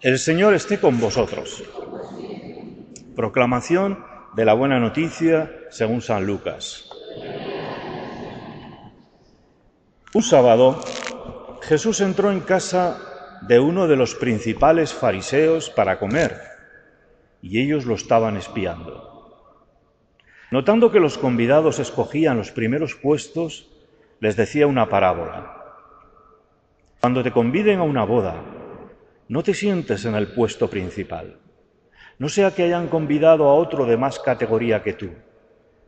El Señor esté con vosotros. Proclamación de la buena noticia según San Lucas. Un sábado, Jesús entró en casa de uno de los principales fariseos para comer, y ellos lo estaban espiando. Notando que los convidados escogían los primeros puestos, les decía una parábola. Cuando te conviden a una boda, no te sientes en el puesto principal. No sea que hayan convidado a otro de más categoría que tú,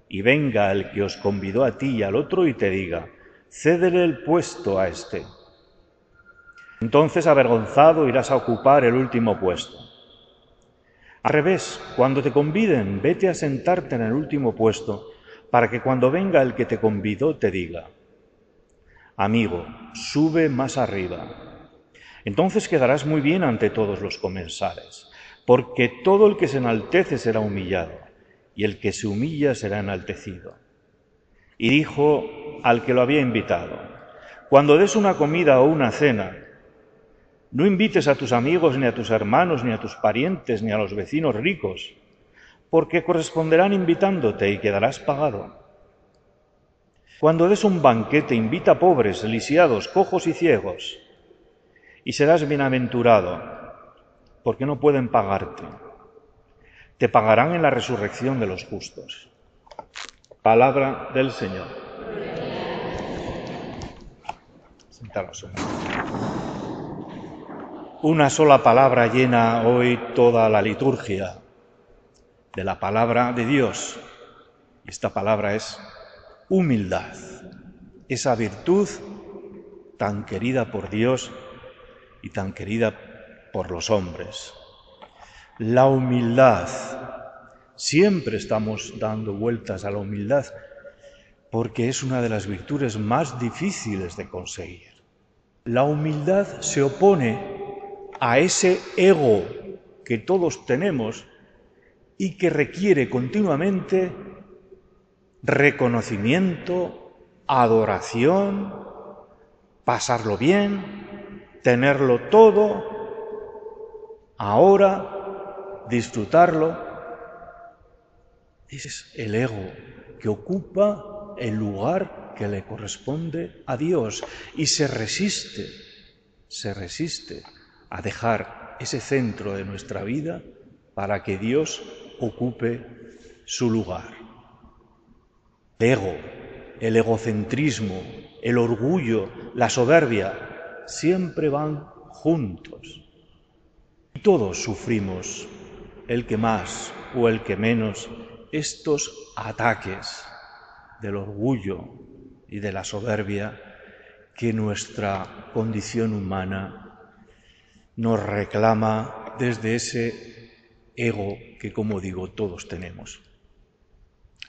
y venga el que os convidó a ti y al otro y te diga, cédele el puesto a este. Entonces, avergonzado, irás a ocupar el último puesto. Al revés, cuando te conviden, vete a sentarte en el último puesto, para que cuando venga el que te convidó te diga, amigo, sube más arriba entonces quedarás muy bien ante todos los comensales, porque todo el que se enaltece será humillado, y el que se humilla será enaltecido. Y dijo al que lo había invitado, cuando des una comida o una cena, no invites a tus amigos, ni a tus hermanos, ni a tus parientes, ni a los vecinos ricos, porque corresponderán invitándote y quedarás pagado. Cuando des un banquete, invita a pobres, lisiados, cojos y ciegos, y serás bienaventurado, porque no pueden pagarte. Te pagarán en la resurrección de los justos. Palabra del Señor. Sentaros. Una sola palabra llena hoy toda la liturgia de la palabra de Dios. Esta palabra es humildad, esa virtud tan querida por Dios y tan querida por los hombres. La humildad. Siempre estamos dando vueltas a la humildad porque es una de las virtudes más difíciles de conseguir. La humildad se opone a ese ego que todos tenemos y que requiere continuamente reconocimiento, adoración, pasarlo bien, tenerlo todo, ahora, disfrutarlo. Ese es el ego que ocupa el lugar que le corresponde a Dios y se resiste, se resiste a dejar ese centro de nuestra vida para que Dios ocupe su lugar. Ego, el egocentrismo, el orgullo, la soberbia, siempre van juntos. Y todos sufrimos, el que más o el que menos, estos ataques del orgullo y de la soberbia que nuestra condición humana nos reclama desde ese ego que, como digo, todos tenemos.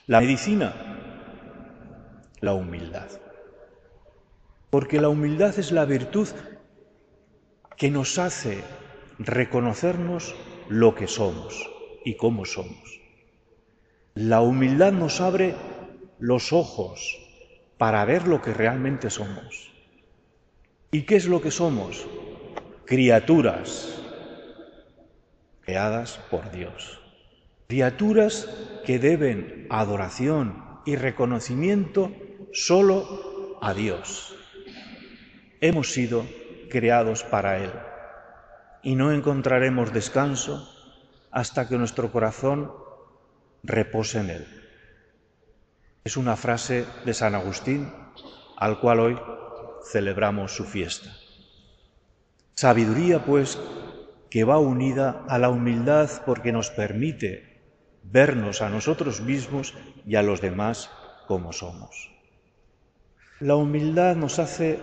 La medicina, la humildad porque la humildad es la virtud que nos hace reconocernos lo que somos y cómo somos. La humildad nos abre los ojos para ver lo que realmente somos. ¿Y qué es lo que somos? Criaturas creadas por Dios. Criaturas que deben adoración y reconocimiento solo a Dios. Hemos sido creados para Él y no encontraremos descanso hasta que nuestro corazón repose en Él. Es una frase de San Agustín al cual hoy celebramos su fiesta. Sabiduría, pues, que va unida a la humildad porque nos permite vernos a nosotros mismos y a los demás como somos. La humildad nos hace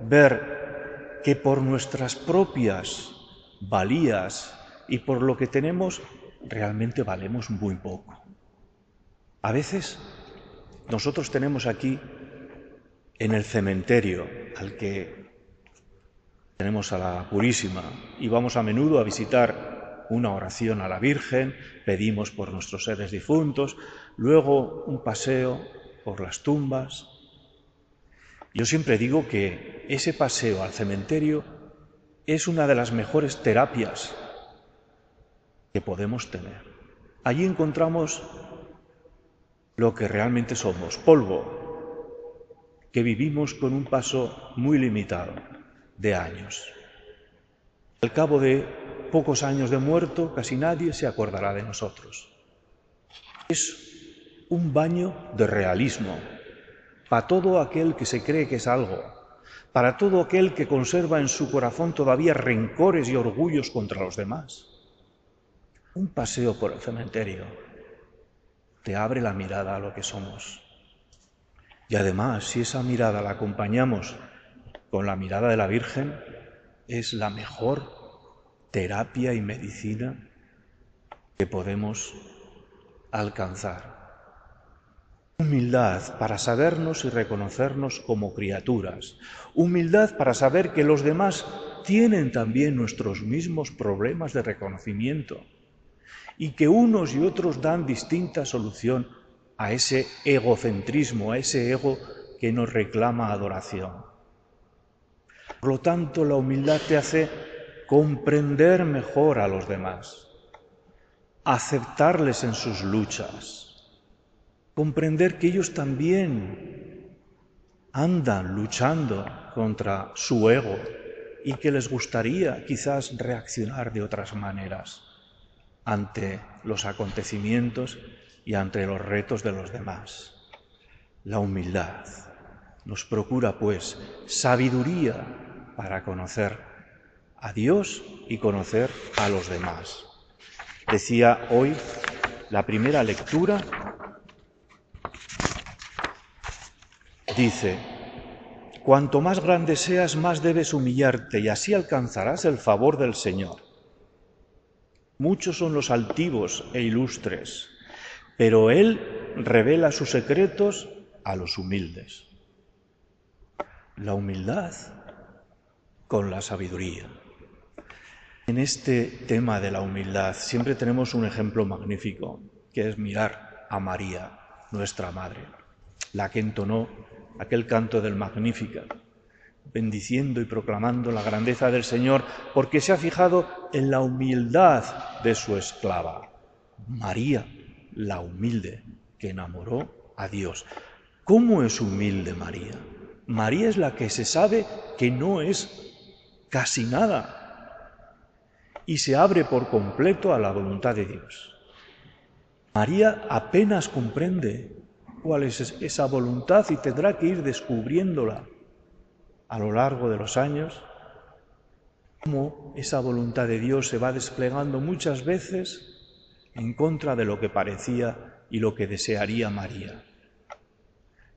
ver que por nuestras propias valías y por lo que tenemos, realmente valemos muy poco. A veces nosotros tenemos aquí en el cementerio al que tenemos a la Purísima y vamos a menudo a visitar una oración a la Virgen, pedimos por nuestros seres difuntos, luego un paseo por las tumbas, yo siempre digo que ese paseo al cementerio es una de las mejores terapias que podemos tener. Allí encontramos lo que realmente somos, polvo, que vivimos con un paso muy limitado de años. Al cabo de pocos años de muerto, casi nadie se acordará de nosotros. Es un baño de realismo para todo aquel que se cree que es algo, para todo aquel que conserva en su corazón todavía rencores y orgullos contra los demás. Un paseo por el cementerio te abre la mirada a lo que somos. Y además, si esa mirada la acompañamos con la mirada de la Virgen, es la mejor terapia y medicina que podemos alcanzar. Humildad para sabernos y reconocernos como criaturas. Humildad para saber que los demás tienen también nuestros mismos problemas de reconocimiento y que unos y otros dan distinta solución a ese egocentrismo, a ese ego que nos reclama adoración. Por lo tanto, la humildad te hace comprender mejor a los demás, aceptarles en sus luchas, comprender que ellos también andan luchando contra su ego y que les gustaría quizás reaccionar de otras maneras ante los acontecimientos y ante los retos de los demás. La humildad nos procura, pues, sabiduría para conocer a Dios y conocer a los demás. Decía hoy la primera lectura, dice, cuanto más grande seas, más debes humillarte y así alcanzarás el favor del Señor. Muchos son los altivos e ilustres, pero Él revela sus secretos a los humildes. La humildad con la sabiduría. En este tema de la humildad siempre tenemos un ejemplo magnífico, que es mirar a María, nuestra Madre, la que entonó aquel canto del Magnífica bendiciendo y proclamando la grandeza del Señor, porque se ha fijado en la humildad de su esclava, María, la humilde, que enamoró a Dios. ¿Cómo es humilde María? María es la que se sabe que no es casi nada y se abre por completo a la voluntad de Dios. María apenas comprende cuál es esa voluntad y tendrá que ir descubriéndola a lo largo de los años, cómo esa voluntad de Dios se va desplegando muchas veces en contra de lo que parecía y lo que desearía María.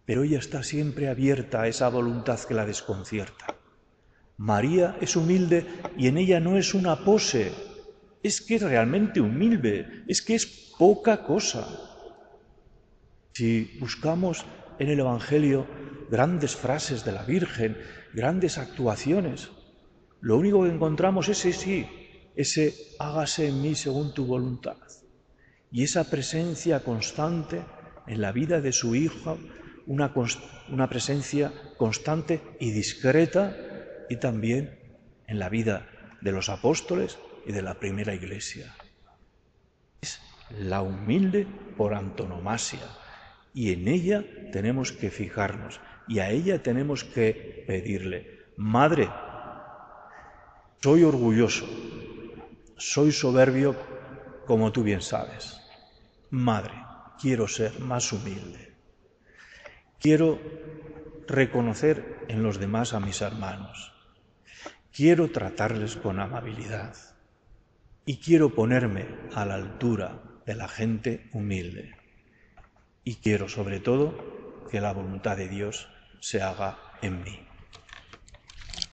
Pero ella está siempre abierta a esa voluntad que la desconcierta. María es humilde y en ella no es una pose, es que es realmente humilde, es que es poca cosa. Si buscamos en el Evangelio grandes frases de la Virgen, grandes actuaciones. Lo único que encontramos es ese sí, ese hágase en mí según tu voluntad. Y esa presencia constante en la vida de su hijo, una, una presencia constante y discreta, y también en la vida de los apóstoles y de la primera iglesia. Es la humilde por antonomasia, y en ella tenemos que fijarnos y a ella tenemos que pedirle, Madre, soy orgulloso, soy soberbio como tú bien sabes. Madre, quiero ser más humilde. Quiero reconocer en los demás a mis hermanos. Quiero tratarles con amabilidad. Y quiero ponerme a la altura de la gente humilde. Y quiero sobre todo que la voluntad de Dios se haga en mí.